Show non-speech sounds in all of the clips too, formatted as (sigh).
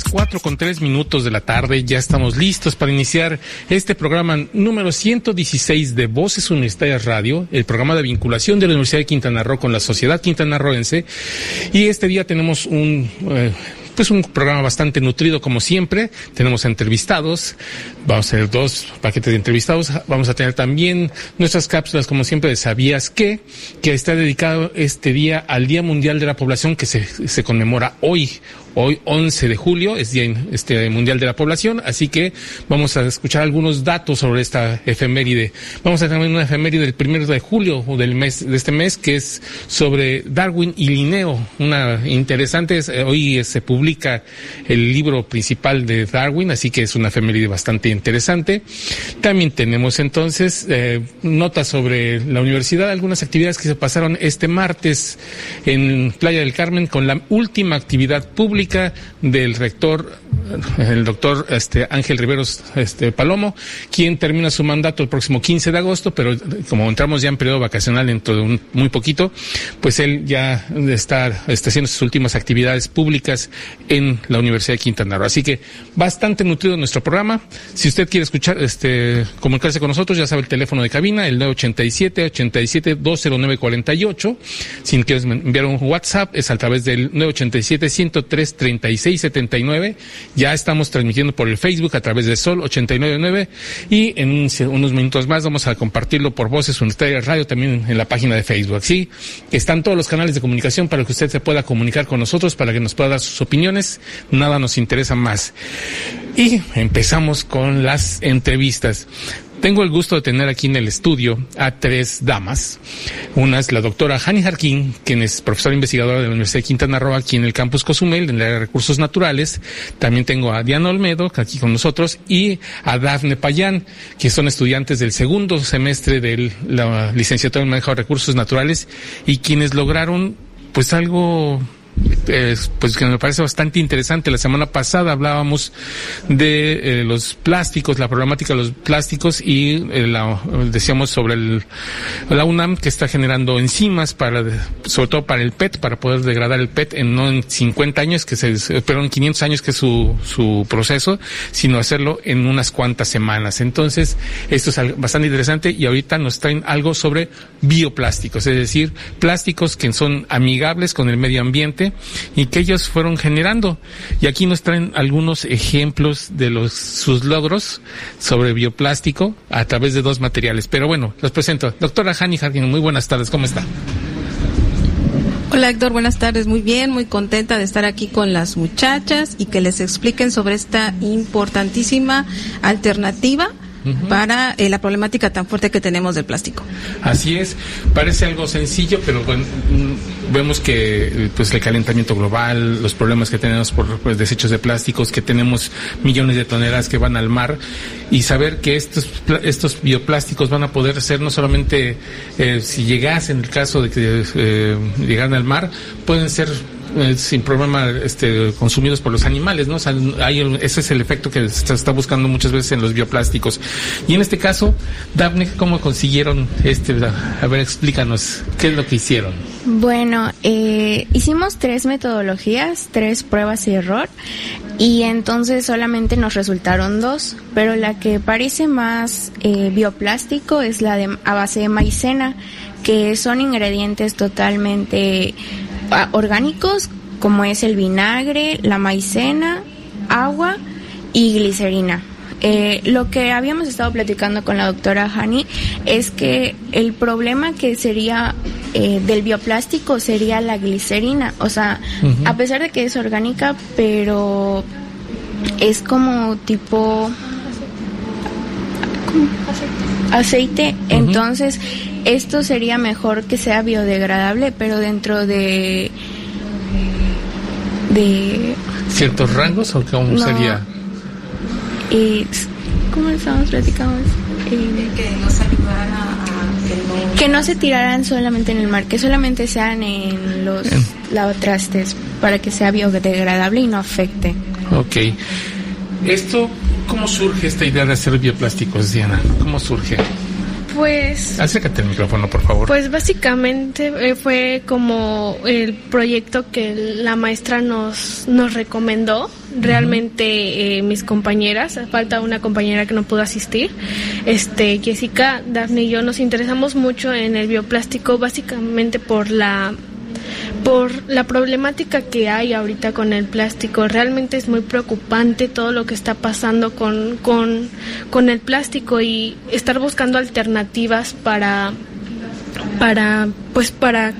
Las cuatro con tres minutos de la tarde, ya estamos listos para iniciar este programa número 116 de Voces Universitarias Radio, el programa de vinculación de la Universidad de Quintana Roo con la sociedad quintanarroense. Y este día tenemos un... Eh, pues un programa bastante nutrido como siempre. Tenemos entrevistados, vamos a tener dos paquetes de entrevistados. Vamos a tener también nuestras cápsulas como siempre de Sabías qué, que está dedicado este día al Día Mundial de la Población que se, se conmemora hoy, Hoy, 11 de julio, es Día este, Mundial de la Población, así que vamos a escuchar algunos datos sobre esta efeméride. Vamos a tener una efeméride del primero de julio o del mes, de este mes, que es sobre Darwin y Linneo. Una interesante, eh, hoy se publica el libro principal de Darwin, así que es una efeméride bastante interesante. También tenemos entonces eh, notas sobre la universidad, algunas actividades que se pasaron este martes en Playa del Carmen con la última actividad pública del rector, el doctor este, Ángel Riveros este, Palomo, quien termina su mandato el próximo 15 de agosto, pero como entramos ya en periodo vacacional dentro de un, muy poquito, pues él ya está, está haciendo sus últimas actividades públicas en la Universidad de Quintana Roo. Así que bastante nutrido nuestro programa. Si usted quiere escuchar, este, comunicarse con nosotros, ya sabe el teléfono de cabina, el 987 87 20948. Si quieres enviar un WhatsApp, es a través del 987 103 3679. Ya estamos transmitiendo por el Facebook a través de Sol 899 y en unos minutos más vamos a compartirlo por Voces Universitarias Radio también en la página de Facebook. Sí, están todos los canales de comunicación para que usted se pueda comunicar con nosotros, para que nos pueda dar sus opiniones. Nada nos interesa más. Y empezamos con las entrevistas. Tengo el gusto de tener aquí en el estudio a tres damas. Una es la doctora Hani Jarquín, quien es profesora investigadora de la Universidad de Quintana Roo aquí en el campus Cozumel, en el área de recursos naturales. También tengo a Diana Olmedo, aquí con nosotros, y a Dafne Payán, que son estudiantes del segundo semestre de la licenciatura en manejo de recursos naturales y quienes lograron pues algo pues que me parece bastante interesante. La semana pasada hablábamos de eh, los plásticos, la problemática de los plásticos y eh, la, decíamos sobre el, la UNAM que está generando enzimas para, sobre todo para el PET, para poder degradar el PET en no en 50 años, que se, pero en 500 años que es su, su proceso, sino hacerlo en unas cuantas semanas. Entonces, esto es bastante interesante y ahorita nos traen algo sobre bioplásticos, es decir, plásticos que son amigables con el medio ambiente y que ellos fueron generando. Y aquí nos traen algunos ejemplos de sus logros sobre bioplástico a través de dos materiales. Pero bueno, los presento. Doctora Hani Jardín, muy buenas tardes, ¿cómo está? Hola Héctor, buenas tardes. Muy bien, muy contenta de estar aquí con las muchachas y que les expliquen sobre esta importantísima alternativa para eh, la problemática tan fuerte que tenemos del plástico. Así es, parece algo sencillo, pero bueno, mm, vemos que eh, pues el calentamiento global, los problemas que tenemos por pues, desechos de plásticos, que tenemos millones de toneladas que van al mar y saber que estos estos bioplásticos van a poder ser no solamente eh, si llegasen en el caso de que eh, llegaran al mar, pueden ser eh, sin problema este, consumidos por los animales, ¿no? hay ese es el efecto que se está buscando muchas veces en los bioplásticos. Y en este caso, Daphne, ¿cómo consiguieron este? A ver, explícanos, ¿qué es lo que hicieron? Bueno, eh, hicimos tres metodologías, tres pruebas y error, y entonces solamente nos resultaron dos, pero la que parece más eh, bioplástico es la de a base de maicena, que son ingredientes totalmente orgánicos como es el vinagre, la maicena, agua y glicerina. Eh, lo que habíamos estado platicando con la doctora Hani es que el problema que sería eh, del bioplástico sería la glicerina. O sea, a pesar de que es orgánica, pero es como tipo aceite. Entonces, esto sería mejor que sea biodegradable, pero dentro de de ciertos rangos o cómo sería. Y ¿Cómo estamos platicando? Eh, que nos ayudara a, que no... se tiraran solamente en el mar, que solamente sean en los lavatrastes para que sea biodegradable y no afecte. Ok. Esto, ¿cómo surge esta idea de hacer bioplásticos, Diana? ¿Cómo surge? Pues. Acércate al micrófono, por favor. Pues básicamente eh, fue como el proyecto que la maestra nos, nos recomendó. Realmente eh, mis compañeras, falta una compañera que no pudo asistir, este Jessica, Daphne y yo nos interesamos mucho en el bioplástico básicamente por la por la problemática que hay ahorita con el plástico. Realmente es muy preocupante todo lo que está pasando con, con, el plástico y estar buscando alternativas para, para, pues para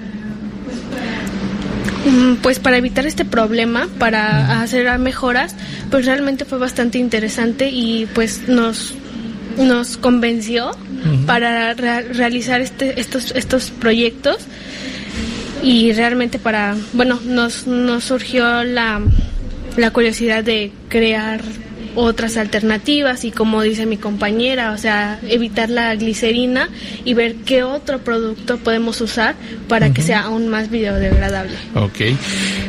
mm, pues para evitar este problema, para hacer mejoras, pues realmente fue bastante interesante y pues nos nos convenció para realizar este, estos estos proyectos y realmente para, bueno, nos, nos surgió la, la curiosidad de crear otras alternativas y como dice mi compañera, o sea, evitar la glicerina y ver qué otro producto podemos usar para que sea aún más biodegradable. Ok.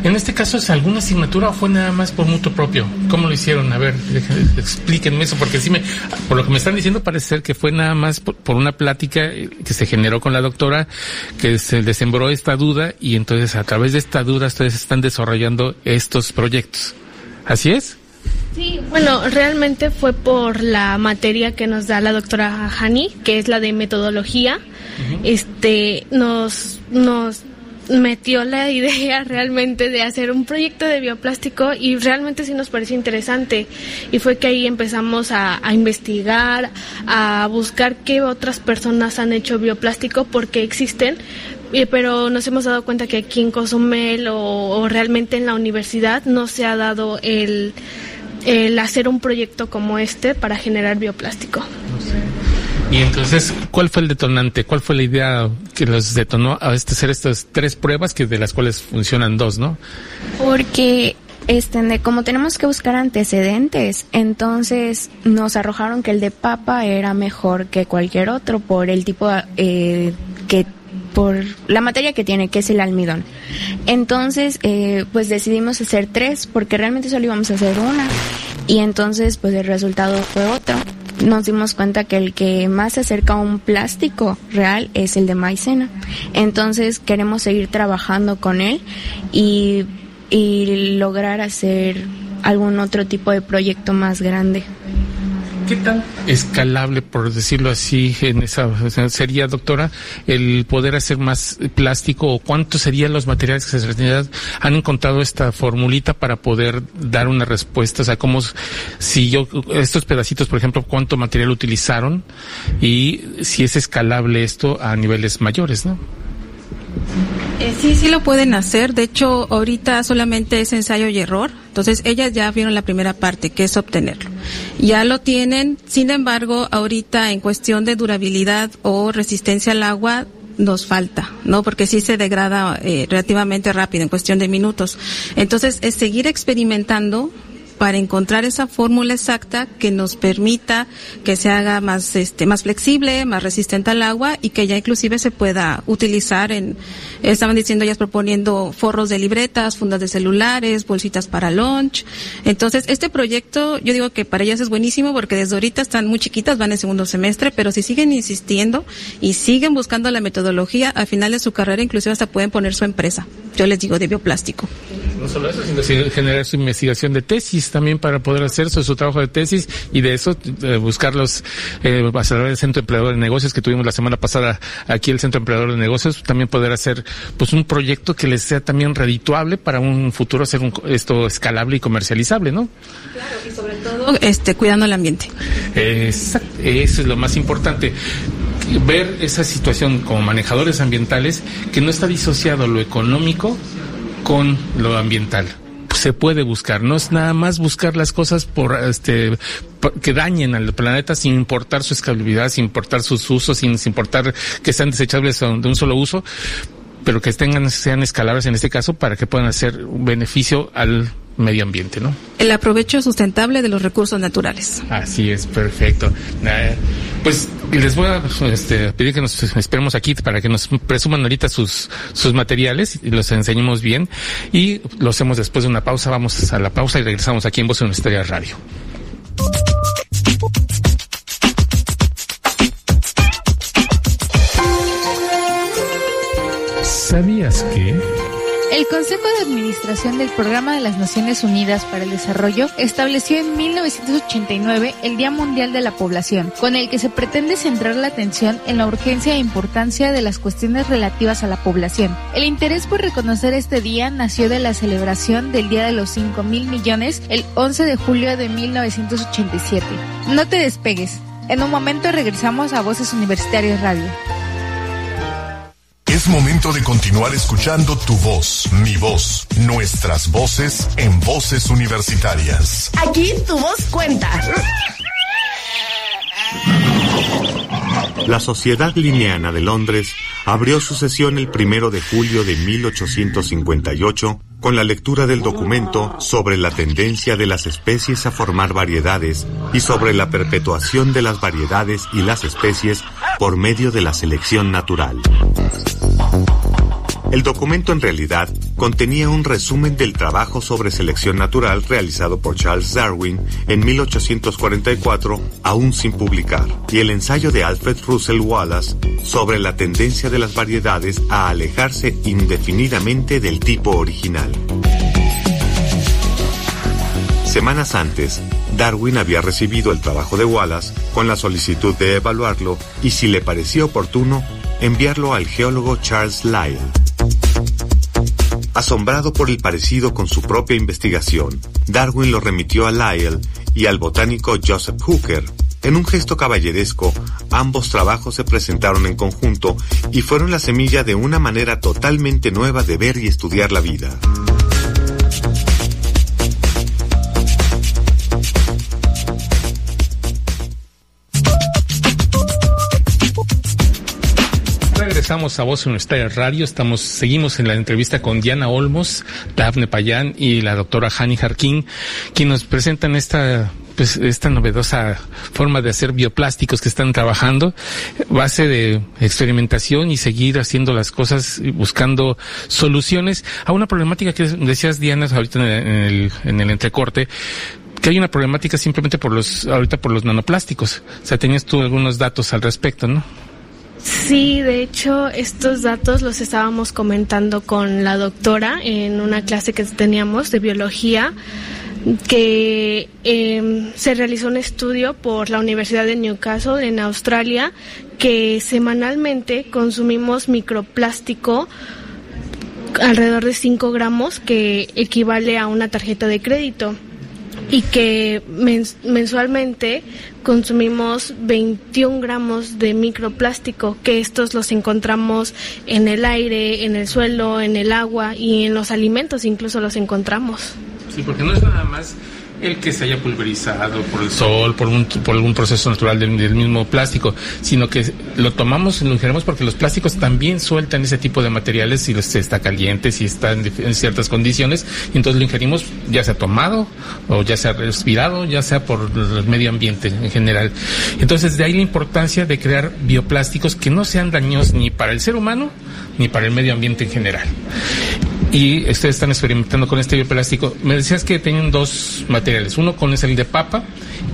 En este caso, ¿es alguna asignatura o fue nada más por mutuo propio? ¿Cómo lo hicieron? A ver, explíquenme eso, porque sí me, por lo que me están diciendo parece ser que fue nada más por, por una plática que se generó con la doctora, que se desembró esta duda y entonces a través de esta duda ustedes están desarrollando estos proyectos. ¿Así es? Sí, bueno, realmente fue por la materia que nos da la doctora Hani, que es la de metodología. Este nos nos metió la (laughs) idea realmente de hacer un proyecto de bioplástico y realmente sí nos pareció interesante. Y fue que ahí empezamos a, investigar, a buscar qué otras personas han hecho bioplástico porque existen, pero nos hemos dado cuenta que aquí en Cozumel o realmente en la universidad no se ha dado el el hacer un proyecto como este para generar bioplástico. Y entonces, ¿cuál fue el detonante? ¿Cuál fue la idea que los detonó a este, hacer estas tres pruebas, que de las cuales funcionan dos, no? Porque este, como tenemos que buscar antecedentes, entonces nos arrojaron que el de papa era mejor que cualquier otro por el tipo eh, que por la materia que tiene, que es el almidón. Entonces, eh, pues decidimos hacer tres, porque realmente solo íbamos a hacer una. Y entonces, pues el resultado fue otro. Nos dimos cuenta que el que más se acerca a un plástico real es el de maicena. Entonces, queremos seguir trabajando con él y, y lograr hacer algún otro tipo de proyecto más grande. ¿Qué tan escalable, por decirlo así, en esa sería, doctora, el poder hacer más plástico o cuántos serían los materiales que se han encontrado esta formulita para poder dar una respuesta? O sea, cómo, si yo, estos pedacitos, por ejemplo, cuánto material utilizaron y si es escalable esto a niveles mayores, ¿no? Eh, sí, sí lo pueden hacer. De hecho, ahorita solamente es ensayo y error. Entonces, ellas ya vieron la primera parte, que es obtenerlo. Ya lo tienen. Sin embargo, ahorita en cuestión de durabilidad o resistencia al agua, nos falta, ¿no? Porque sí se degrada eh, relativamente rápido, en cuestión de minutos. Entonces, es seguir experimentando para encontrar esa fórmula exacta que nos permita que se haga más este más flexible, más resistente al agua y que ya inclusive se pueda utilizar en estaban diciendo ellas proponiendo forros de libretas, fundas de celulares, bolsitas para lunch. Entonces, este proyecto yo digo que para ellas es buenísimo porque desde ahorita están muy chiquitas, van en segundo semestre, pero si siguen insistiendo y siguen buscando la metodología, al final de su carrera inclusive hasta pueden poner su empresa. Yo les digo de bioplástico. No solo eso, sino generar su investigación de tesis también para poder hacer su, trabajo de tesis y de eso eh, buscar los eh, del Centro Empleador de Negocios que tuvimos la semana pasada aquí el Centro Empleador de Negocios, también poder hacer pues un proyecto que les sea también redituable para un futuro hacer un, esto escalable y comercializable, ¿no? Claro, y sobre todo este, cuidando el ambiente. Exacto, eso es lo más importante ver esa situación como manejadores ambientales que no está disociado lo económico con lo ambiental se puede buscar, no es nada más buscar las cosas por este que dañen al planeta sin importar su escalabilidad, sin importar sus usos, sin, importar que sean desechables de un solo uso, pero que tengan sean escalables en este caso para que puedan hacer un beneficio al medio ambiente, ¿no? El aprovecho sustentable de los recursos naturales. Así es, perfecto. Eh, pues les voy a este, pedir que nos esperemos aquí para que nos presuman ahorita sus, sus materiales y los enseñemos bien. Y lo hacemos después de una pausa. Vamos a la pausa y regresamos aquí en Voz Universitaria Radio. ¿Sabías que... El Consejo de Administración del Programa de las Naciones Unidas para el Desarrollo estableció en 1989 el Día Mundial de la Población, con el que se pretende centrar la atención en la urgencia e importancia de las cuestiones relativas a la población. El interés por reconocer este día nació de la celebración del Día de los 5 mil millones el 11 de julio de 1987. No te despegues. En un momento regresamos a Voces Universitarias Radio. Es momento de continuar escuchando tu voz, mi voz, nuestras voces en voces universitarias. Aquí tu voz cuenta. La Sociedad Lineana de Londres abrió su sesión el primero de julio de 1858 con la lectura del documento sobre la tendencia de las especies a formar variedades y sobre la perpetuación de las variedades y las especies por medio de la selección natural. El documento en realidad contenía un resumen del trabajo sobre selección natural realizado por Charles Darwin en 1844, aún sin publicar, y el ensayo de Alfred Russel Wallace sobre la tendencia de las variedades a alejarse indefinidamente del tipo original. Semanas antes, Darwin había recibido el trabajo de Wallace con la solicitud de evaluarlo y si le parecía oportuno, enviarlo al geólogo Charles Lyell. Asombrado por el parecido con su propia investigación, Darwin lo remitió a Lyell y al botánico Joseph Hooker. En un gesto caballeresco, ambos trabajos se presentaron en conjunto y fueron la semilla de una manera totalmente nueva de ver y estudiar la vida. Regresamos a Voz Universitaria Radio. Estamos, seguimos en la entrevista con Diana Olmos, Dafne Payán y la doctora Hani Jarquín, quien nos presentan esta pues esta novedosa forma de hacer bioplásticos que están trabajando, base de experimentación y seguir haciendo las cosas, buscando soluciones a una problemática que decías Diana ahorita en el, en el entrecorte, que hay una problemática simplemente por los, ahorita por los nanoplásticos. O sea, tenías tú algunos datos al respecto, ¿no? Sí, de hecho, estos datos los estábamos comentando con la doctora en una clase que teníamos de biología, que em, se realizó un estudio por la Universidad de Newcastle en Australia, que semanalmente consumimos microplástico alrededor de 5 gramos, que equivale a una tarjeta de crédito y que mensualmente consumimos 21 gramos de microplástico, que estos los encontramos en el aire, en el suelo, en el agua y en los alimentos incluso los encontramos. Sí, porque no es nada más el que se haya pulverizado por el sol, por, un, por algún proceso natural del, mismo plástico, sino que lo tomamos y lo ingerimos porque los plásticos también sueltan ese tipo de materiales si está caliente, si está en, ciertas condiciones, y entonces lo ingerimos ya sea tomado o ya sea respirado, ya sea por el medio ambiente en general. Entonces de ahí la importancia de crear bioplásticos que no sean daños ni para el ser humano ni para el medio ambiente en general y ustedes están experimentando con este bioplástico. Me decías que tienen dos materiales. Uno con es el de papa.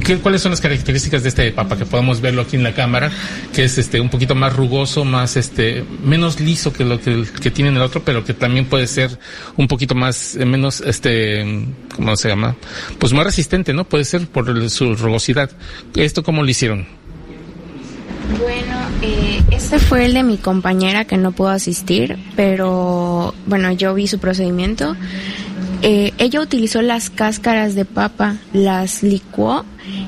¿Qué, ¿Cuáles son las características de este de papa? Que podemos verlo aquí en la cámara, que es este un poquito más rugoso, más este menos liso que lo que, que tiene el otro, pero que también puede ser un poquito más eh, menos este ¿cómo se llama? Pues más resistente, ¿no? Puede ser por su rugosidad. ¿Esto cómo lo hicieron? Bueno, este fue el de mi compañera que no pudo asistir, pero bueno, yo vi su procedimiento. Eh, ella utilizó las cáscaras de papa, las licuó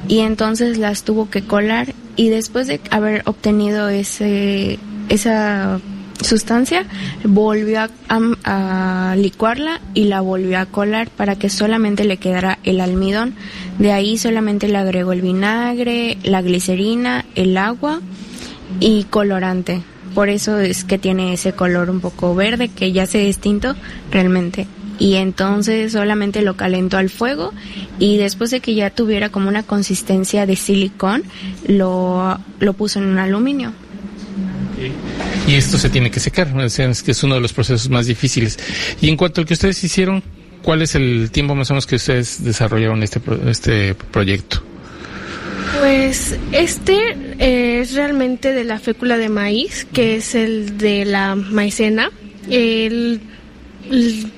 y entonces las tuvo que colar y después de haber obtenido ese, esa sustancia, volvió a, a, licuarla y la volvió a colar para que solamente le quedara el almidón. De ahí solamente le agregó el vinagre, la glicerina, el agua y colorante. Por eso es que tiene ese color un poco verde que ya se distinto realmente y entonces solamente lo calentó al fuego y después de que ya tuviera como una consistencia de silicón, lo, lo puso en un aluminio. Y esto se tiene que secar, es que es uno de los procesos más difíciles. Y en cuanto al que ustedes hicieron, ¿cuál es el tiempo más o menos que ustedes desarrollaron este, este proyecto? Pues este es realmente de la fécula de maíz, que es el de la maicena. El,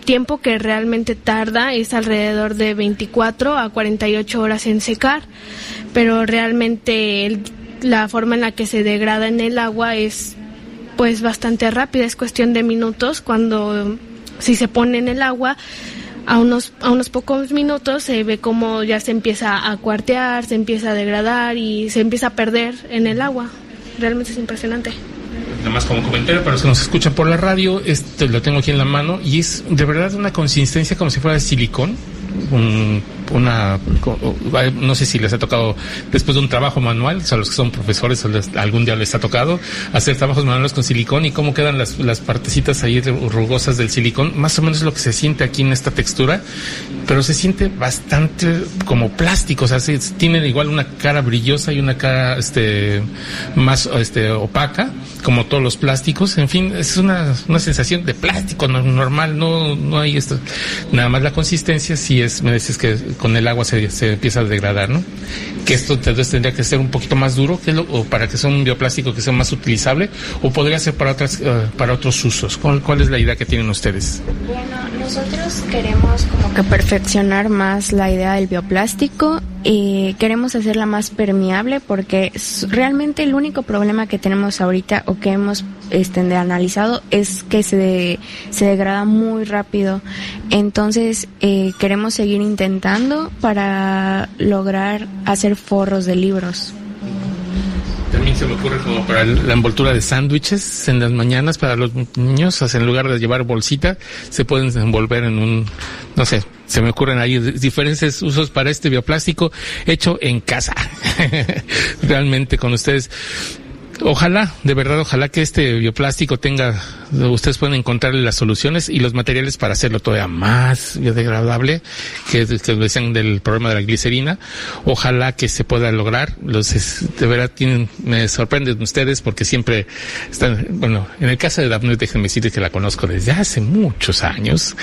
tiempo que realmente tarda es alrededor de 24 a 48 horas en secar, pero realmente la forma en la que se degrada en el agua es pues bastante rápida, es cuestión de minutos cuando si se pone en el agua a unos, a unos pocos minutos se ve como ya se empieza a cuartear, se empieza a degradar y se empieza a perder en el agua. Realmente es impresionante. Nada más como comentario para los que nos escuchan por la radio, este lo tengo aquí en la mano y es de verdad una consistencia como si fuera de silicón una, no sé si les ha tocado después de un trabajo manual, a los que son profesores, algún día les ha tocado hacer trabajos manuales con silicón y cómo quedan las, las partecitas ahí rugosas del silicón, más o menos lo que se siente aquí en esta textura, pero se siente bastante como plástico, o sea, tiene igual una cara brillosa y una cara este más este opaca, como todos los plásticos, en fin, es una, una sensación de plástico normal, no, no hay esto, nada más la consistencia sí es, me decís que con el agua se, se empieza a degradar, ¿no? Que esto entonces tendría que ser un poquito más duro, que lo, o para que sea un bioplástico que sea más utilizable, o podría ser para otras, uh, para otros usos. ¿Cuál, ¿Cuál es la idea que tienen ustedes? Bueno, nosotros queremos como que perfeccionar más la idea del bioplástico y queremos hacerla más permeable porque realmente el único problema que tenemos ahorita o que hemos este, analizado es que se, se degrada muy rápido. Entonces eh, queremos seguir intentando para lograr hacer forros de libros. También se me ocurre como para la envoltura de sándwiches en las mañanas para los niños, en lugar de llevar bolsita, se pueden envolver en un, no sé, se me ocurren ahí diferentes usos para este bioplástico hecho en casa. (laughs) Realmente con ustedes. Ojalá, de verdad, ojalá que este bioplástico tenga, ustedes pueden encontrarle las soluciones y los materiales para hacerlo todavía más biodegradable, que, que decían del problema de la glicerina. Ojalá que se pueda lograr. Los, de verdad, tienen, me sorprenden ustedes porque siempre están, bueno, en el caso de Daphne, déjenme decirles que la conozco desde hace muchos años.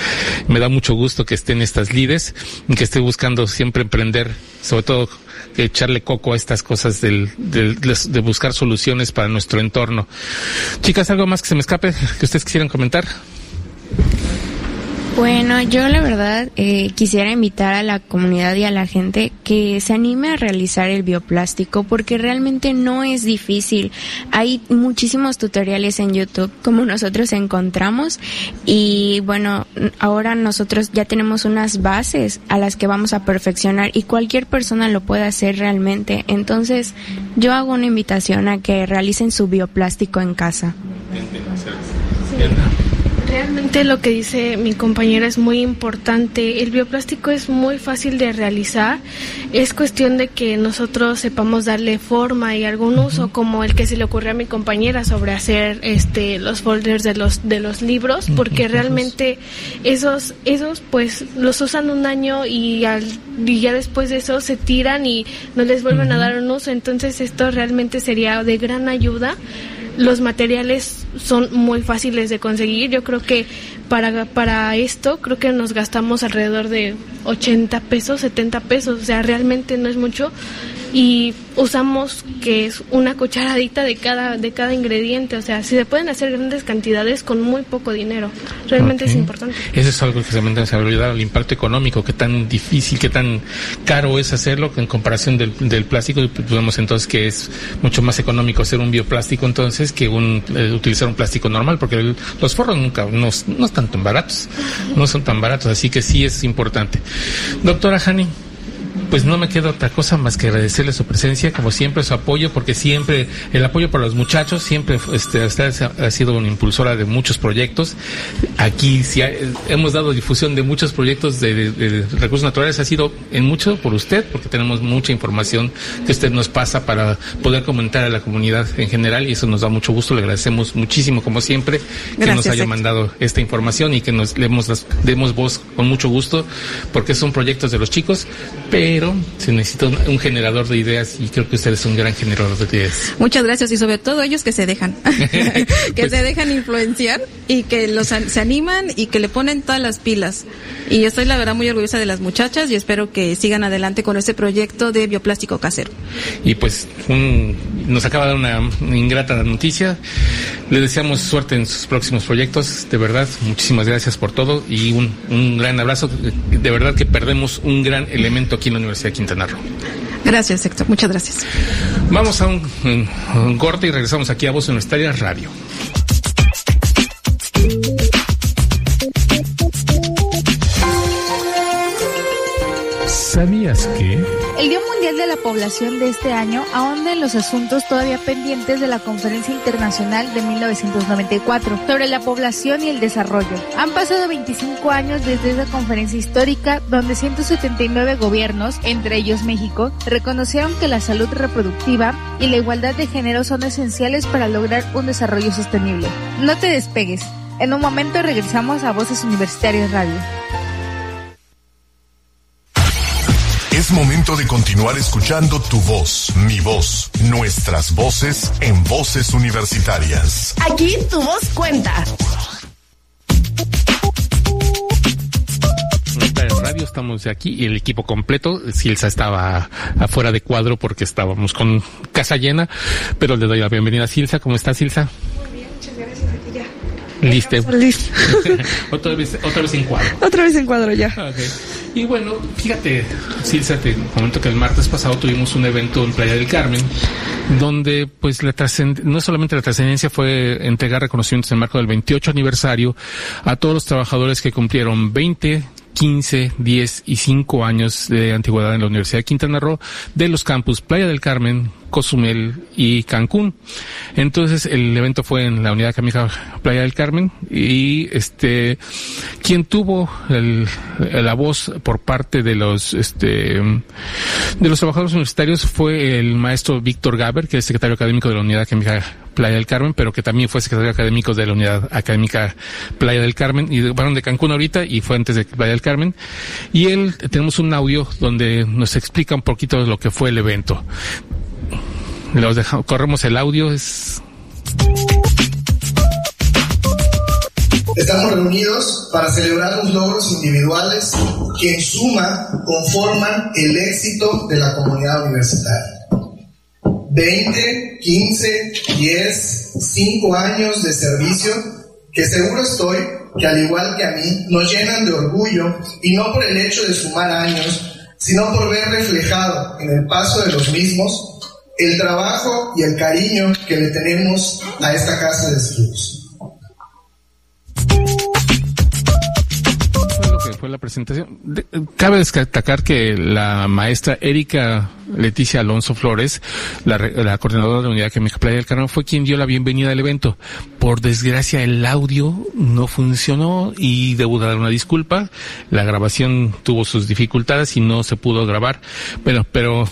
Me da mucho gusto que estén estas lides y que esté buscando siempre emprender, sobre todo echarle coco a estas cosas del, de buscar soluciones para nuestro entorno. Chicas, ¿algo más que se me escape que ustedes quisieran comentar? Bueno, yo la verdad eh, quisiera invitar a la comunidad y a la gente que se anime a realizar el bioplástico porque realmente no es difícil. Hay muchísimos tutoriales en YouTube como nosotros encontramos y bueno, ahora nosotros ya tenemos unas bases a las que vamos a perfeccionar y cualquier persona lo puede hacer realmente. Entonces, yo hago una invitación a que realicen su bioplástico en casa. Realmente lo que dice mi compañera es muy importante. El bioplástico es muy fácil de realizar. Es cuestión de que nosotros sepamos darle forma y algún uso, como el que se le ocurrió a mi compañera sobre hacer este los folders de los de los libros, porque realmente esos esos pues los usan un año y, al, y ya después de eso se tiran y no les vuelven a dar un uso. Entonces esto realmente sería de gran ayuda los materiales son muy fáciles de conseguir. Yo creo que para, para esto creo que nos gastamos alrededor de 80 pesos, 70 pesos. O sea, realmente no es mucho y usamos que es una cucharadita de cada de cada ingrediente, o sea, si se pueden hacer grandes cantidades con muy poco dinero, realmente es importante. Eso es algo que se me ha olvidado, el impacto económico, que tan difícil, que tan caro es hacerlo en comparación del, del plástico, vemos entonces que es mucho más económico hacer un bioplástico entonces que un eh, utilizar un plástico normal, porque los forros nunca no, no están tan baratos, no son tan baratos, así que sí es importante. Doctora Hani, pues no me queda otra cosa más que agradecerle su presencia, como siempre, su apoyo, porque siempre, el apoyo para los muchachos, siempre este, usted ha sido una impulsora de muchos proyectos. Aquí sí hemos dado difusión de muchos proyectos de, recursos naturales, ha sido en mucho por usted, porque tenemos mucha información que usted nos pasa para poder comentar a la comunidad en general y eso nos da mucho gusto. Le agradecemos muchísimo, como siempre, que nos haya mandado esta información y que nos demos, demos voz con mucho gusto, porque son proyectos de los chicos, pero se necesita un, generador de ideas y creo que usted es un gran generador de ideas. Muchas gracias y sobre todo ellos que se dejan, (laughs) (laughs) que pues se dejan influenciar y que los se animan y que le ponen todas las pilas. Y estoy la verdad muy orgullosa de las muchachas y espero que sigan adelante con este proyecto de bioplástico casero. Y pues nos acaba de dar una ingrata noticia. Le deseamos suerte en sus próximos proyectos. De verdad, muchísimas gracias por todo y un, un gran abrazo. De verdad que perdemos un gran elemento aquí en la Universidad de Quintana Roo. Gracias, Héctor. Muchas gracias. Vamos a un, un corte y regresamos aquí a Voz Universitaria Radio. ¿Sabías que? El Día Mundial de la Población de este año ahonda en los asuntos todavía pendientes de la Conferencia Internacional de 1994 sobre la población y el desarrollo. Han pasado 25 años desde esa conferencia histórica donde 179 gobiernos, entre ellos México, reconocieron que la salud reproductiva y la igualdad de género son esenciales para lograr un desarrollo sostenible. No te despegues. En un momento regresamos a Voces Universitarias Radio. Es momento de continuar escuchando tu voz, mi voz, nuestras voces en voces universitarias. Aquí tu voz cuenta. Radio, estamos aquí y el equipo completo. Silsa estaba afuera de cuadro porque estábamos con casa llena, pero le doy la bienvenida a Silsa. ¿Cómo está Silsa? Muy bien, muchas gracias. Aquí ya. Listo. Listo. otra vez, otra vez en cuadro. Otra vez en cuadro ya. Okay. Y bueno, fíjate, Silsa, te comento que el martes pasado tuvimos un evento en Playa del Carmen, donde pues la no solamente la trascendencia fue entregar reconocimientos en el marco del 28 aniversario a todos los trabajadores que cumplieron 20, 15, 10 y 5 años de antigüedad en la Universidad de Quintana Roo de los campus Playa del Carmen, Cozumel y Cancún. Entonces el evento fue en la unidad académica Playa del Carmen y este quien tuvo el, la voz por parte de los este de los trabajadores universitarios fue el maestro Víctor Gaber, que es secretario académico de la unidad académica Playa del Carmen, pero que también fue secretario académico de la unidad académica Playa del Carmen y bueno de Cancún ahorita y fue antes de Playa del Carmen. Y él tenemos un audio donde nos explica un poquito de lo que fue el evento. Los dejamos, corremos el audio, es... Estamos reunidos para celebrar los logros individuales que en suma conforman el éxito de la comunidad universitaria. 20, 15, 10, 5 años de servicio que seguro estoy que al igual que a mí nos llenan de orgullo y no por el hecho de sumar años, sino por ver reflejado en el paso de los mismos el trabajo y el cariño que le tenemos a esta casa de estudios. Fue la presentación. cabe destacar que la maestra Erika Leticia Alonso Flores, la, coordinadora de la unidad me Playa del Carmen, fue quien dio la bienvenida al evento. Por desgracia, el audio no funcionó y debo dar una disculpa. La grabación tuvo sus dificultades y no se pudo grabar. Pero, pero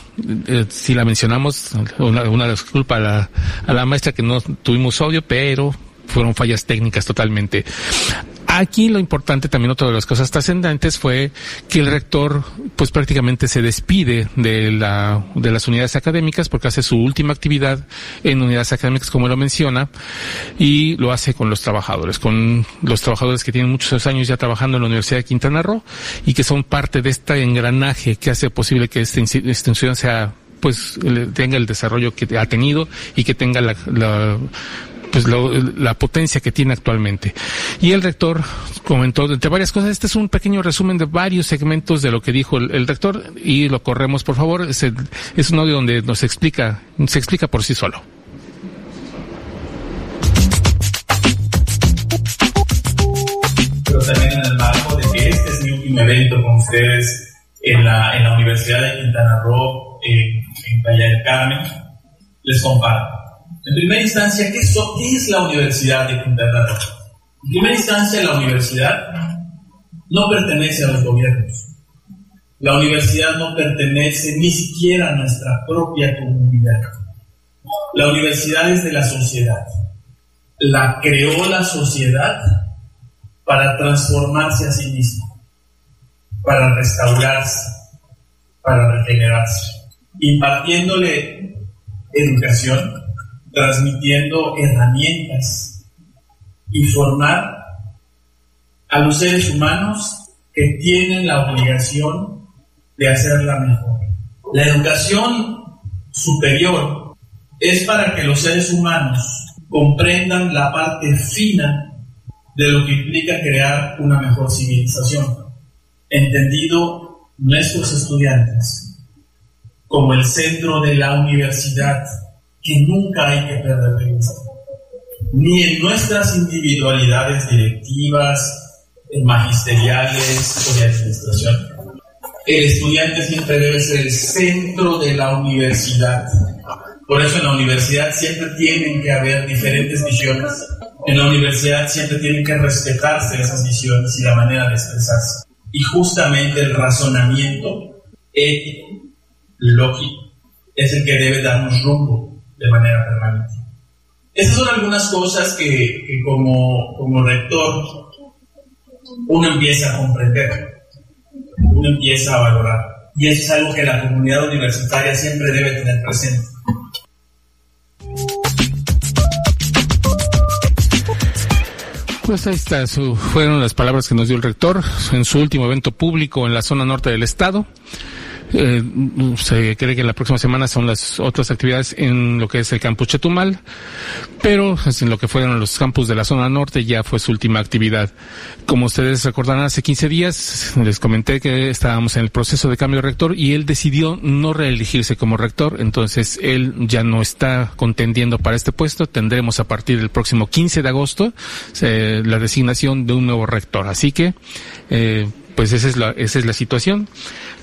eh, si la mencionamos, una, una disculpa la, a la maestra que no tuvimos audio, pero fueron fallas técnicas totalmente. Aquí lo importante también otra de las cosas trascendentes fue que el rector pues prácticamente se despide de la de las unidades académicas porque hace su última actividad en unidades académicas como lo menciona y lo hace con los trabajadores, con los trabajadores que tienen muchos años ya trabajando en la Universidad de Quintana Roo y que son parte de este engranaje que hace posible que esta institución sea pues tenga el desarrollo que ha tenido y que tenga la, la pues la potencia que tiene actualmente. Y el rector comentó entre varias cosas. Este es un pequeño resumen de varios segmentos de lo que dijo el, rector y lo corremos, por favor. Es, es un audio donde nos explica, se explica por sí solo. Pero también en el marco de que este es mi último evento con ustedes en la, Universidad de Quintana Roo, en, en del Carmen, les comparto. En primera instancia, ¿qué, ¿qué es la Universidad de Quintana? En primera instancia, la universidad no pertenece a los gobiernos. La universidad no pertenece ni siquiera a nuestra propia comunidad. La universidad es de la sociedad. La creó la sociedad para transformarse a sí misma, para restaurarse, para regenerarse, impartiéndole educación, transmitiendo herramientas y formar a los seres humanos que tienen la obligación de hacerla mejor. La educación superior es para que los seres humanos comprendan la parte fina de lo que implica crear una mejor civilización, entendido nuestros estudiantes como el centro de la universidad que nunca hay que perder de vista, ni en nuestras individualidades directivas, magisteriales o de administración. El estudiante siempre debe ser el centro de la universidad. Por eso en la universidad siempre tienen que haber diferentes visiones. En la universidad siempre tienen que respetarse esas visiones y la manera de expresarse. Y justamente el razonamiento ético, lógico, es el que debe darnos rumbo de manera permanente. Esas son algunas cosas que, que como, como rector uno empieza a comprender, uno empieza a valorar. Y eso es algo que la comunidad universitaria siempre debe tener presente. Pues ahí está, fueron las palabras que nos dio el rector en su último evento público en la zona norte del estado. Eh, se cree que la próxima semana son las otras actividades en lo que es el campus Chetumal, pero en lo que fueron los campus de la zona norte ya fue su última actividad. Como ustedes recordarán, hace 15 días les comenté que estábamos en el proceso de cambio de rector y él decidió no reelegirse como rector, entonces él ya no está contendiendo para este puesto. Tendremos a partir del próximo 15 de agosto eh, la designación de un nuevo rector. Así que, eh, pues esa es la, esa es la situación.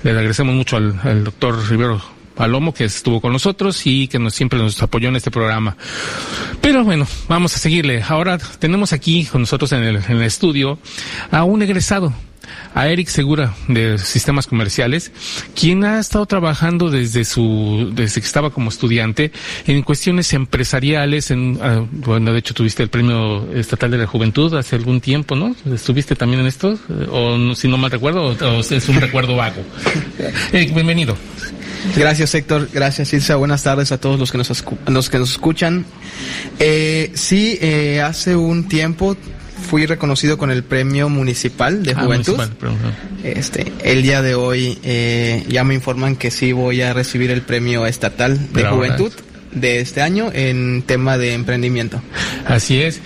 Le agradecemos mucho al, doctor Rivero Palomo que estuvo con nosotros y que nos, siempre nos apoyó en este programa. Pero bueno, vamos a seguirle. Ahora tenemos aquí con nosotros en el, en el estudio a un egresado a Eric Segura de Sistemas Comerciales, quien ha estado trabajando desde su desde que estaba como estudiante en cuestiones empresariales. En, ah, bueno, de hecho tuviste el Premio Estatal de la Juventud hace algún tiempo, ¿no? ¿Estuviste también en esto? O si no mal recuerdo, o, es un recuerdo vago. Eric, bienvenido. Gracias Héctor, gracias Ilsa, buenas tardes a todos los que nos, los que nos escuchan. Eh, sí, eh, hace un tiempo fui reconocido con el premio municipal de ah, juventud. este, el día de hoy eh, ya me informan que sí voy a recibir el premio estatal de juventud de este año en tema de emprendimiento. Así es.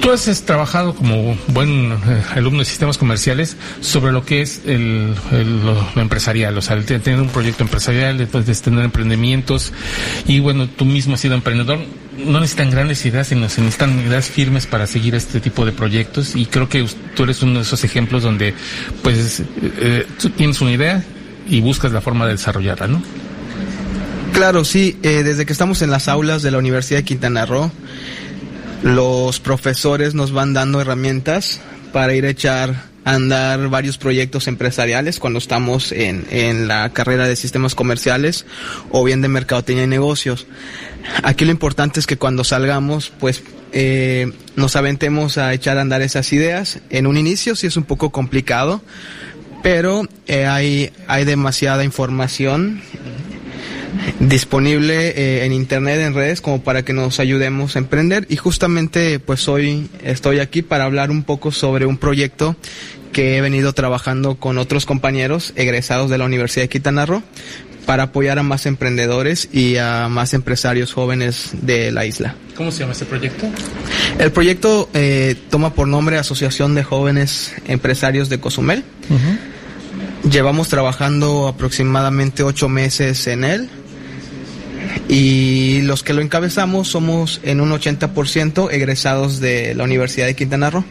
Tú has trabajado como buen eh, alumno de sistemas comerciales sobre lo que es el, lo, empresarial, o sea, tener un proyecto empresarial, de tener emprendimientos y bueno, tú mismo has sido emprendedor. No necesitan grandes ideas, sino se necesitan ideas firmes para seguir este tipo de proyectos y creo que tú eres uno de esos ejemplos donde pues eh, tú tienes una idea y buscas la forma de desarrollarla, ¿no? Claro, sí, eh, desde que estamos en las aulas de la Universidad de Quintana Roo, los profesores nos van dando herramientas para ir a echar a andar varios proyectos empresariales cuando estamos en, en la carrera de sistemas comerciales o bien de mercadotecnia y negocios. Aquí lo importante es que cuando salgamos, pues eh, nos aventemos a echar a andar esas ideas. En un inicio sí es un poco complicado, pero eh, hay, hay demasiada información disponible eh, en internet, en redes, como para que nos ayudemos a emprender. Y justamente, pues hoy estoy aquí para hablar un poco sobre un proyecto que he venido trabajando con otros compañeros egresados de la Universidad de Quintana Roo para apoyar a más emprendedores y a más empresarios jóvenes de la isla. ¿Cómo se llama este proyecto? El proyecto eh, toma por nombre Asociación de Jóvenes Empresarios de Cozumel. Llevamos trabajando aproximadamente ocho meses en él y los que lo encabezamos somos en un 80% egresados de la Universidad de Quintana Roo.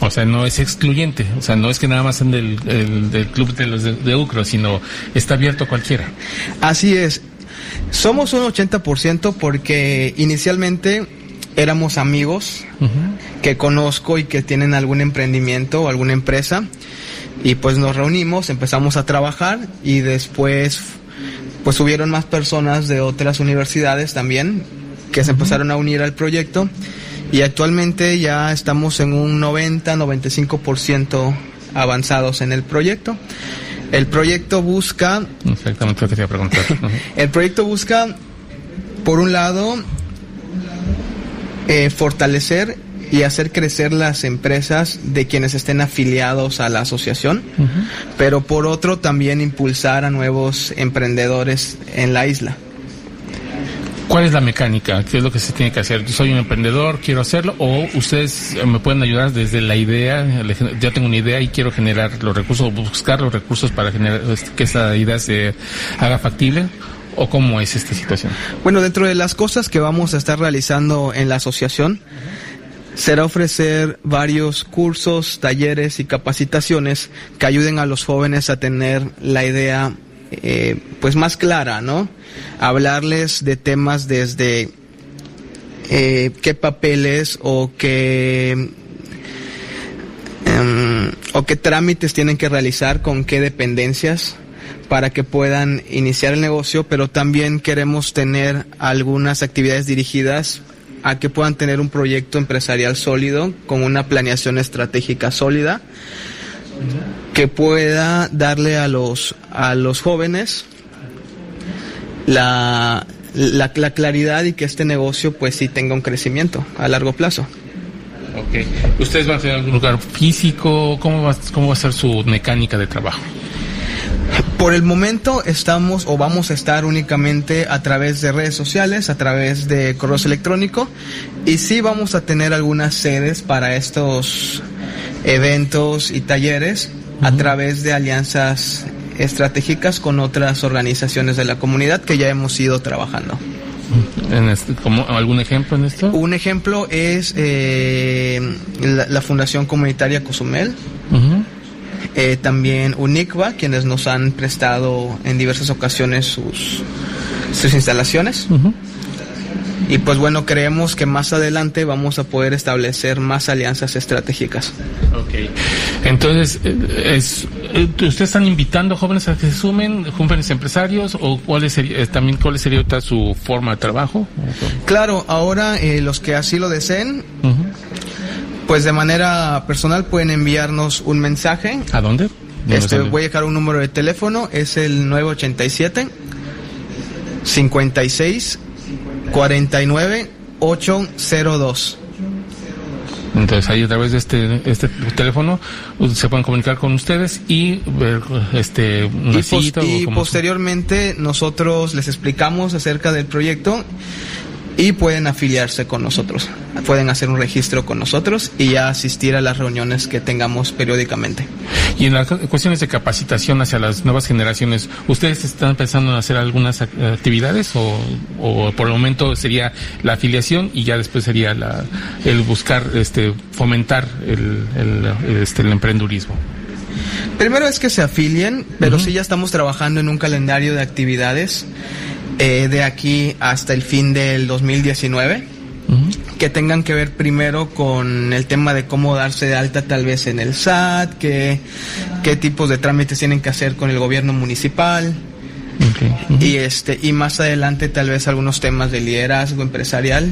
O sea, no es excluyente, o sea, no es que nada más en del, el, del club de los de, de UCRO, sino está abierto a cualquiera. Así es. Somos un 80% porque inicialmente éramos amigos que conozco y que tienen algún emprendimiento o alguna empresa y pues nos reunimos, empezamos a trabajar y después pues hubieron más personas de otras universidades también que se empezaron a unir al proyecto y actualmente ya estamos en un 90-95% avanzados en el proyecto. El proyecto busca... Exactamente lo que te iba a preguntar. (laughs) el proyecto busca, por un lado, eh, fortalecer y hacer crecer las empresas de quienes estén afiliados a la asociación, pero por otro también impulsar a nuevos emprendedores en la isla. ¿Cuál es la mecánica? ¿Qué es lo que se tiene que hacer? Yo soy un emprendedor, quiero hacerlo, o ustedes me pueden ayudar desde la idea, ya tengo una idea y quiero generar los recursos, buscar los recursos para generar este, que esa idea se haga factible. ¿O cómo es esta situación? Bueno, dentro de las cosas que vamos a estar realizando en la asociación, será ofrecer varios cursos, talleres y capacitaciones que ayuden a los jóvenes a tener la idea eh, pues más clara, ¿no? Hablarles de temas desde eh, qué papeles o qué em, o qué trámites tienen que realizar con qué dependencias para que puedan iniciar el negocio, pero también queremos tener algunas actividades dirigidas a que puedan tener un proyecto empresarial sólido con una planeación estratégica sólida que pueda darle a los a los jóvenes la, la, la claridad y que este negocio pues sí tenga un crecimiento a largo plazo. Ok. ¿Ustedes van a tener algún lugar físico? ¿Cómo va, cómo va a ser su mecánica de trabajo? Por el momento estamos o vamos a estar únicamente a través de redes sociales, a través de correo electrónico y sí vamos a tener algunas sedes para estos eventos y talleres a través de alianzas estratégicas con otras organizaciones de la comunidad que ya hemos ido trabajando. ¿En este, como, ¿Algún ejemplo en esto? Un ejemplo es eh, la, la, Fundación Comunitaria Cozumel. Eh, también UNICBA, quienes nos han prestado en diversas ocasiones sus, sus instalaciones. Y pues bueno, creemos que más adelante vamos a poder establecer más alianzas estratégicas. Ok. Entonces, es, ¿ustedes están invitando jóvenes a que se sumen, jóvenes empresarios, o cuál sería, eh, también cuál sería otra su forma de trabajo? Claro, ahora eh, los que así lo deseen, pues de manera personal pueden enviarnos un mensaje. ¿A dónde? Este, voy a dejar un número de teléfono, es el 987 56 49 802. Entonces ahí a través de este, este teléfono se pueden comunicar con ustedes y ver este una y, pos y posteriormente nosotros les explicamos acerca del proyecto y pueden afiliarse con nosotros. Pueden hacer un registro con nosotros y ya asistir a las reuniones que tengamos periódicamente. Y en las cuestiones de capacitación hacia las nuevas generaciones, ¿ustedes están pensando en hacer algunas actividades o, o por el momento sería la afiliación y ya después sería la, el buscar, este, fomentar el, el, este, el emprendurismo? Primero es que se afilien, pero uh -huh. sí ya estamos trabajando en un calendario de actividades eh, de aquí hasta el fin del 2019 uh -huh. que tengan que ver primero con el tema de cómo darse de alta tal vez en el SAT, qué, qué tipos de trámites tienen que hacer con el gobierno municipal. Okay. Uh -huh. Y este y más adelante tal vez algunos temas de liderazgo empresarial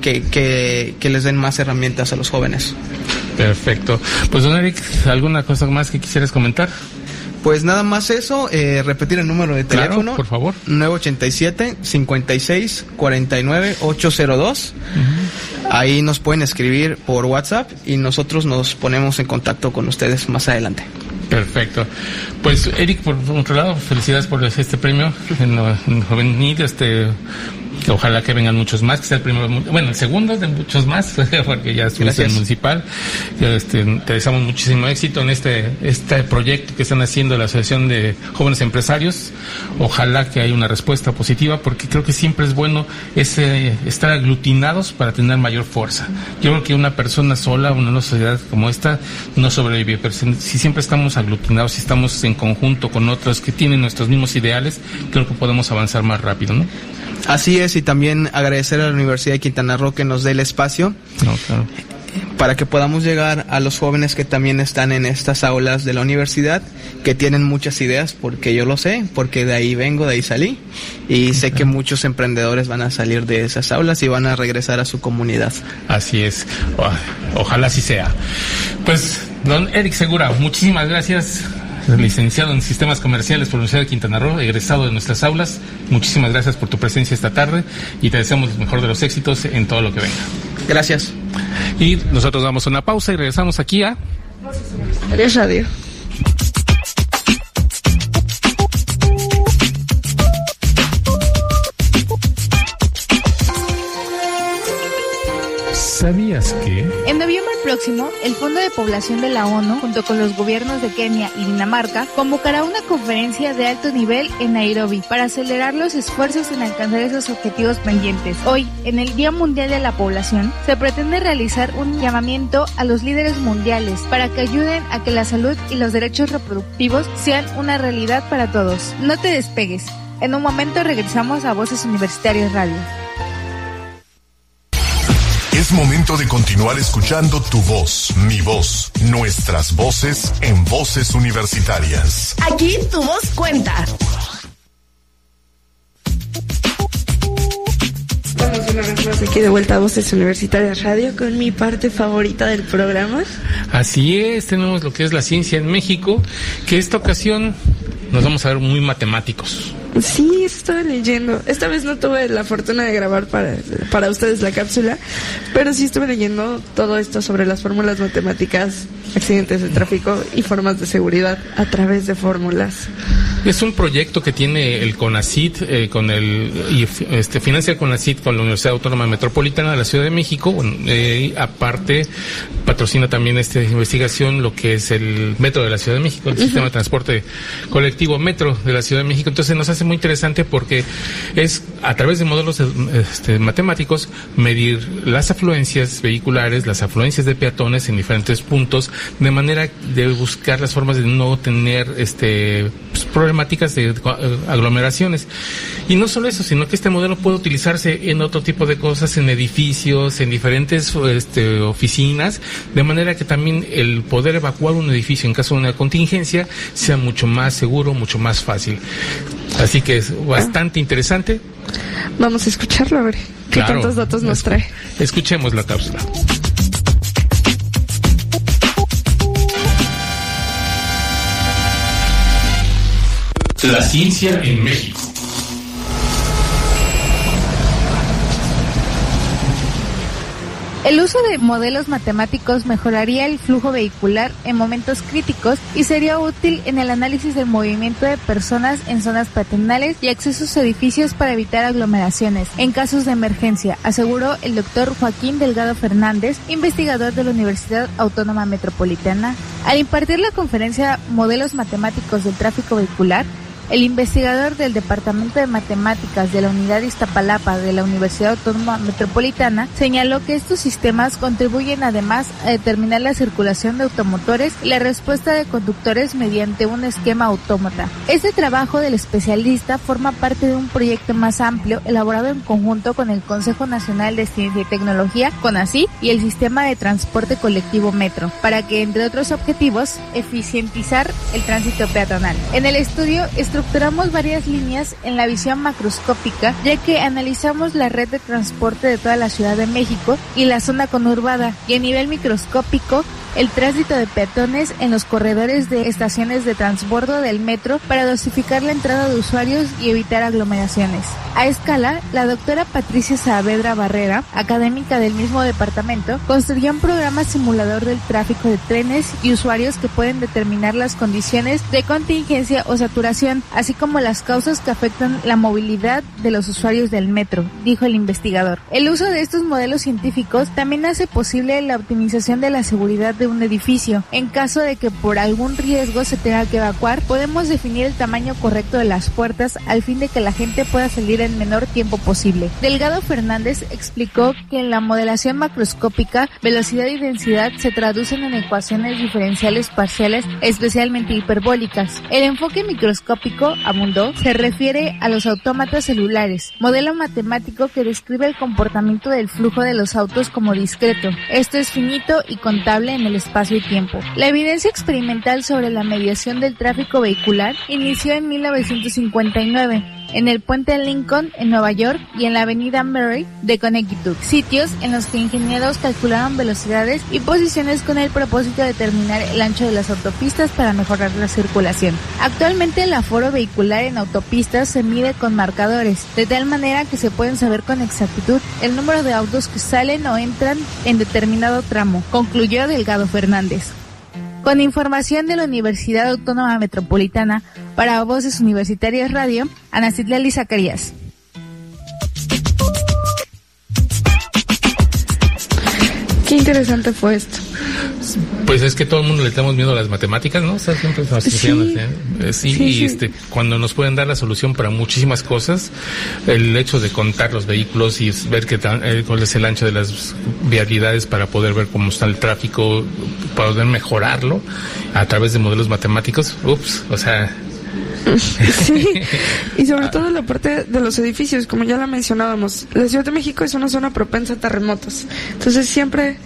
que, que, que les den más herramientas a los jóvenes. Perfecto. Pues don Eric, ¿alguna cosa más que quisieras comentar? Pues nada más eso, eh, repetir el número de teléfono. Claro, por favor. 987 56 49 802. Uh -huh. Ahí nos pueden escribir por WhatsApp y nosotros nos ponemos en contacto con ustedes más adelante. Perfecto. Pues Eric, por otro lado, felicidades por este premio en, en Juvenil, este que ojalá que vengan muchos más, que sea el primero, bueno, el segundo de muchos más, (laughs) porque ya estuviste en el municipal. Este, te deseamos muchísimo éxito en este, este proyecto que están haciendo la Asociación de Jóvenes Empresarios. Ojalá que haya una respuesta positiva, porque creo que siempre es bueno ese, estar aglutinados para tener mayor fuerza. Yo creo que una persona sola, una sociedad como esta, no sobrevive, pero si siempre estamos aglutinados, si estamos en conjunto con otros que tienen nuestros mismos ideales, creo que podemos avanzar más rápido, ¿no? Así es, y también agradecer a la Universidad de Quintana Roo que nos dé el espacio. Para que podamos llegar a los jóvenes que también están en estas aulas de la universidad, que tienen muchas ideas, porque yo lo sé, porque de ahí vengo, de ahí salí, y sé que muchos emprendedores van a salir de esas aulas y van a regresar a su comunidad. Así es, ojalá así sea. Pues, don Eric Segura, muchísimas gracias licenciado en Sistemas Comerciales por la Universidad de Quintana Roo, egresado de nuestras aulas. Muchísimas gracias por tu presencia esta tarde y te deseamos el mejor de los éxitos en todo lo que venga. Gracias. Y nosotros damos una pausa y regresamos aquí a... Radio. En noviembre próximo, el Fondo de Población de la ONU, junto con los gobiernos de Kenia y Dinamarca, convocará una conferencia de alto nivel en Nairobi para acelerar los esfuerzos en alcanzar esos objetivos pendientes. Hoy, en el Día Mundial de la Población, se pretende realizar un llamamiento a los líderes mundiales para que ayuden a que la salud y los derechos reproductivos sean una realidad para todos. No te despegues. En un momento regresamos a Voces Universitarias Radio. Es momento de continuar escuchando tu voz, mi voz, nuestras voces en voces universitarias. Aquí tu voz cuenta. Estamos una vez más aquí de vuelta a Voces Universitarias Radio con mi parte favorita del programa. Así es, tenemos lo que es la ciencia en México, que esta ocasión nos vamos a ver muy matemáticos. Sí, estaba leyendo. Esta vez no tuve la fortuna de grabar para, para ustedes la cápsula, pero sí estuve leyendo todo esto sobre las fórmulas matemáticas, accidentes de tráfico y formas de seguridad a través de fórmulas. Es un proyecto que tiene el CONACIT eh, con el y este financia el CONACIT con la Universidad Autónoma Metropolitana de la Ciudad de México. Eh, aparte patrocina también esta investigación lo que es el metro de la Ciudad de México, el sistema de transporte colectivo metro de la Ciudad de México. Entonces nos hace muy interesante porque es a través de modelos este, matemáticos medir las afluencias vehiculares, las afluencias de peatones en diferentes puntos, de manera de buscar las formas de no tener este problemáticas de eh, aglomeraciones. Y no solo eso, sino que este modelo puede utilizarse en otro tipo de cosas, en edificios, en diferentes este, oficinas, de manera que también el poder evacuar un edificio en caso de una contingencia sea mucho más seguro, mucho más fácil. Así que es bastante interesante. Vamos a escucharlo a ver qué tantos datos nos trae. Escuchemos la cápsula. La ciencia en México. El uso de modelos matemáticos mejoraría el flujo vehicular en momentos críticos y sería útil en el análisis del movimiento de personas en zonas paternales y accesos a edificios para evitar aglomeraciones en casos de emergencia, aseguró el doctor Joaquín Delgado Fernández, investigador de la Universidad Autónoma Metropolitana. Al impartir la conferencia Modelos Matemáticos del Tráfico Vehicular, el investigador del Departamento de Matemáticas de la Unidad Iztapalapa de la Universidad Autónoma Metropolitana señaló que estos sistemas contribuyen además a determinar la circulación de automotores y la respuesta de conductores mediante un esquema autómata. Este trabajo del especialista forma parte de un proyecto más amplio elaborado en conjunto con el Consejo Nacional de Ciencia y Tecnología, CONACYT, y el Sistema de Transporte Colectivo Metro, para que, entre otros objetivos, eficientizar el tránsito peatonal. En el estudio, estructuramos varias líneas en la visión macroscópica, ya que analizamos la red de transporte de toda la Ciudad de México y la zona conurbada, y a nivel microscópico el tránsito de peatones en los corredores de estaciones de transbordo del metro para dosificar la entrada de usuarios y evitar aglomeraciones. A escala, la doctora Patricia Saavedra Barrera, académica del mismo departamento, construyó un programa simulador del tráfico de trenes y usuarios que pueden determinar las condiciones de contingencia o saturación, así como las causas que afectan la movilidad de los usuarios del metro, dijo el investigador. El uso de estos modelos científicos también hace posible la optimización de la seguridad de un edificio. En caso de que por algún riesgo se tenga que evacuar, podemos definir el tamaño correcto de las puertas al fin de que la gente pueda salir en menor tiempo posible. Delgado Fernández explicó que en la modelación macroscópica, velocidad y densidad se traducen en ecuaciones diferenciales parciales, especialmente hiperbólicas. El enfoque microscópico, abundó, se refiere a los autómatas celulares, modelo matemático que describe el comportamiento del flujo de los autos como discreto. Esto es finito y contable en el espacio y tiempo. La evidencia experimental sobre la mediación del tráfico vehicular inició en 1959 en el puente Lincoln en Nueva York y en la avenida Murray de Connecticut, sitios en los que ingenieros calcularon velocidades y posiciones con el propósito de determinar el ancho de las autopistas para mejorar la circulación. Actualmente el aforo vehicular en autopistas se mide con marcadores, de tal manera que se pueden saber con exactitud el número de autos que salen o entran en determinado tramo, concluyó Delgado Fernández. Con información de la Universidad Autónoma Metropolitana, para Voces Universitarias Radio, Ana Citlali Zacarías. Qué interesante fue esto. Pues es que todo el mundo le tenemos miedo a las matemáticas, ¿no? O sea, siempre nos sí. ¿eh? sí, sí, y este, cuando nos pueden dar la solución para muchísimas cosas, el hecho de contar los vehículos y ver qué tal, eh, cuál es el ancho de las vialidades para poder ver cómo está el tráfico, para poder mejorarlo a través de modelos matemáticos, ups, o sea, (laughs) sí, y sobre todo la parte de los edificios, como ya la mencionábamos, la Ciudad de México es una zona propensa a terremotos, entonces siempre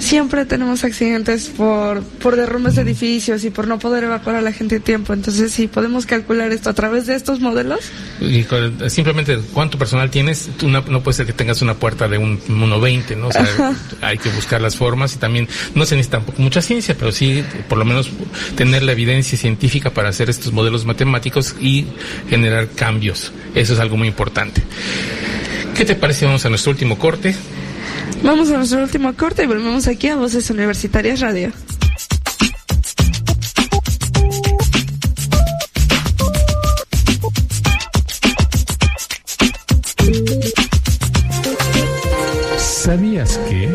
siempre tenemos accidentes por, por derrumbes de edificios y por no poder evacuar a la gente a tiempo. Entonces, si podemos calcular esto a través de estos modelos. Y simplemente, ¿cuánto personal tienes? Tú no, puede ser que tengas una puerta de un 1.20, ¿no? O sea, hay que buscar las formas y también no se necesita tampoco mucha ciencia, pero sí, por lo menos, tener la evidencia científica para hacer estos modelos matemáticos y generar cambios. Eso es algo muy importante. ¿Qué te parece? Vamos a nuestro último corte. Vamos a nuestro último corte y volvemos aquí a Voces Universitarias Radio. ¿Sabías que?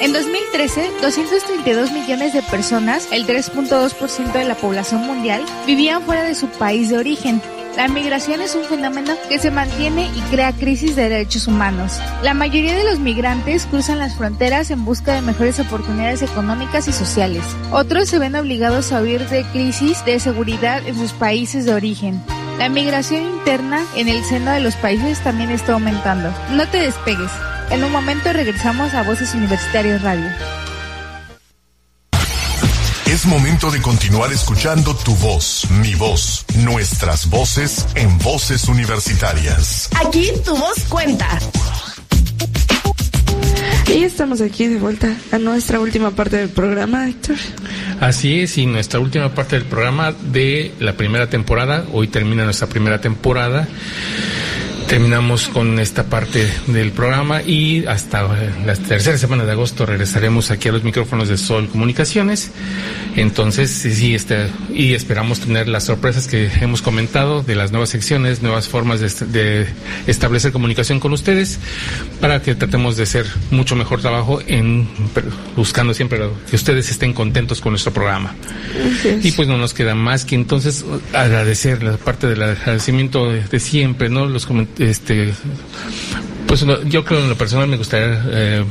En 2013, 232 millones de personas, el 3.2% de la población mundial, vivían fuera de su país de origen, la migración es un fenómeno que se mantiene y crea crisis de derechos humanos. La mayoría de los migrantes cruzan las fronteras en busca de mejores oportunidades económicas y sociales. Otros se ven obligados a huir de crisis de seguridad en sus países de origen. La migración interna en el seno de los países también está aumentando. No te despegues. En un momento regresamos a Voces Universitarias Radio. Es momento de continuar escuchando tu voz, mi voz, nuestras voces en voces universitarias. Aquí tu voz cuenta. Y estamos aquí de vuelta a nuestra última parte del programa, Héctor. Así es, y nuestra última parte del programa de la primera temporada. Hoy termina nuestra primera temporada terminamos con esta parte del programa y hasta la tercera semana de agosto regresaremos aquí a los micrófonos de Sol Comunicaciones. Entonces, sí, este, y esperamos tener las sorpresas que hemos comentado de las nuevas secciones, nuevas formas de, de establecer comunicación con ustedes para que tratemos de hacer mucho mejor trabajo en buscando siempre que ustedes estén contentos con nuestro programa. Y pues no nos queda más que entonces agradecer la parte del agradecimiento de, de siempre, ¿no? Los comentarios este pues yo creo en lo personal me gustaría eh,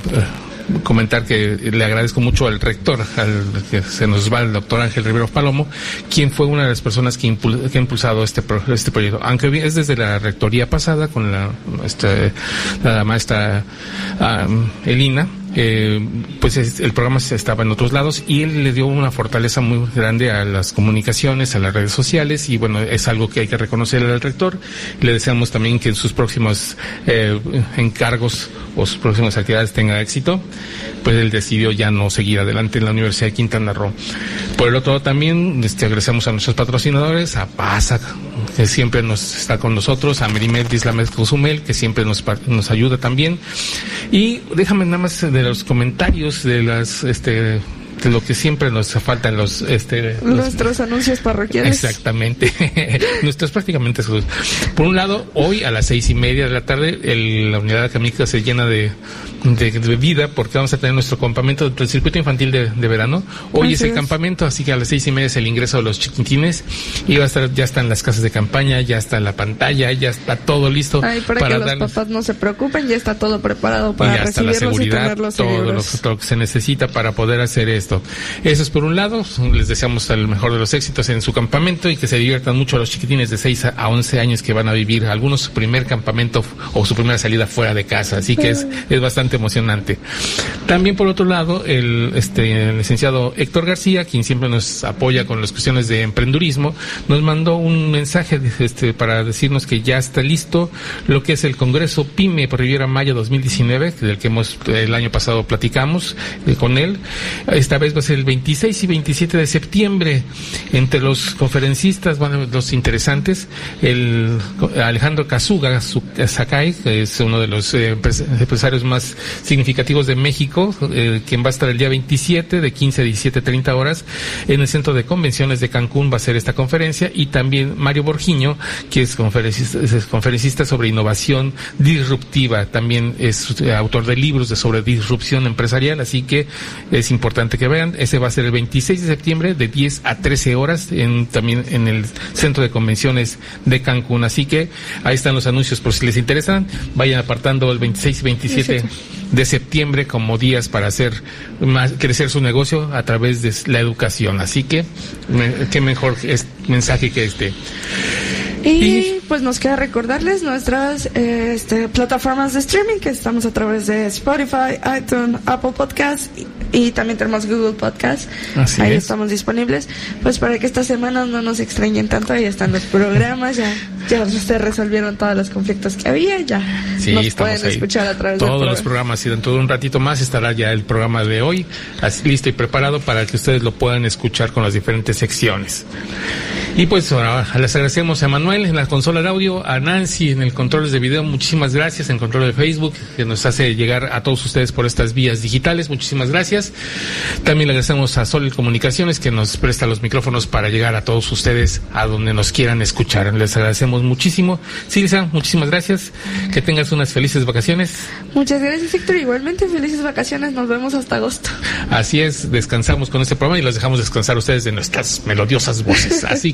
comentar que le agradezco mucho al rector, al que se nos va el doctor Ángel Rivero Palomo, quien fue una de las personas que, ha impulsado este este proyecto, aunque es desde la rectoría pasada con la, este, la maestra Elina, eh, pues el programa estaba en otros lados y él le dio una fortaleza muy grande a las comunicaciones, a las redes sociales y bueno, es algo que hay que reconocerle al rector. Le deseamos también que en sus próximos eh, encargos o sus próximas actividades tenga éxito. Pues él decidió ya no seguir adelante en la Universidad de Quintana Roo. Por el otro lado también este, agradecemos a nuestros patrocinadores, a PASA, que siempre nos está con nosotros, a Merimed Islamet Cozumel, que siempre nos, nos ayuda también. Y déjame nada más de los comentarios de las, este, lo que siempre nos falta en los este nuestros anuncios parroquiales exactamente (laughs) nuestros prácticamente por un lado hoy a las seis y media de la tarde el, la unidad académica se llena de de, vida porque vamos a tener nuestro campamento del circuito infantil de, verano. Hoy es el campamento, así que a las seis y media es el ingreso de los chiquitines y va a estar, ya están las casas de campaña, ya está la pantalla, ya está todo listo. para, que los papás no se preocupen, ya está todo preparado para recibirlos la seguridad, y tenerlos todo lo, todo lo, que se necesita para poder hacer esto. Eso es por un lado, les deseamos el mejor de los éxitos en su campamento y que se diviertan mucho los chiquitines de 6 a 11 años que van a vivir algunos su primer campamento o su primera salida fuera de casa, así que es, es bastante emocionante. También por otro lado, el, este, licenciado Héctor García, quien siempre nos apoya con las cuestiones de emprendurismo, nos mandó un mensaje este, para decirnos que ya está listo lo que es el Congreso PYME por Riviera Maya 2019, del que hemos el año pasado platicamos eh, con él. Esta vez va a ser el 26 y 27 de septiembre. Entre los conferencistas, bueno, los interesantes, el Alejandro Kazuga Sakai, que es uno de los eh, empresarios más significativos de México, eh, quien va a estar el día 27 de 15 a 17, 30 horas en el Centro de Convenciones de Cancún va a ser esta conferencia. Y también Mario Borgiño, que es conferencista, es conferencista sobre innovación disruptiva, también es eh, autor de libros de sobre disrupción empresarial, así que es importante que vean, ese va a ser el 26 de septiembre de 10 a 13 horas en, también en el Centro de Convenciones de Cancún, así que ahí están los anuncios por si les interesan, vayan apartando el 26 y 27 de septiembre como días para hacer más, crecer su negocio a través de la educación. Así que, qué mejor es, mensaje que este. Y, pues nos queda recordarles nuestras este, plataformas de streaming que estamos a través de Spotify, iTunes, Apple Podcasts y, también tenemos Google Podcasts. Ahí estamos disponibles. Pues para que estas semanas no nos extrañen tanto, ahí están los programas, ya, ya se resolvieron todos los conflictos que había, ya nos pueden escuchar a través de todos los programas y dentro de un ratito más estará ya el programa de hoy listo y preparado para que ustedes lo puedan escuchar con las diferentes secciones. Y pues ahora les agradecemos a Manuel en la consola de audio, a Nancy en el control de video, muchísimas gracias, en control de Facebook, que nos hace llegar a todos ustedes por estas vías digitales, muchísimas gracias. También le agradecemos a Sol Comunicaciones, que nos presta los micrófonos para llegar a todos ustedes a donde nos quieran escuchar. Les agradecemos muchísimo. Silsa, muchísimas gracias, que tengas unas felices vacaciones. Muchas gracias, Héctor, igualmente felices vacaciones, nos vemos hasta agosto. Así es, descansamos con este programa y los dejamos descansar ustedes de nuestras melodiosas voces. Así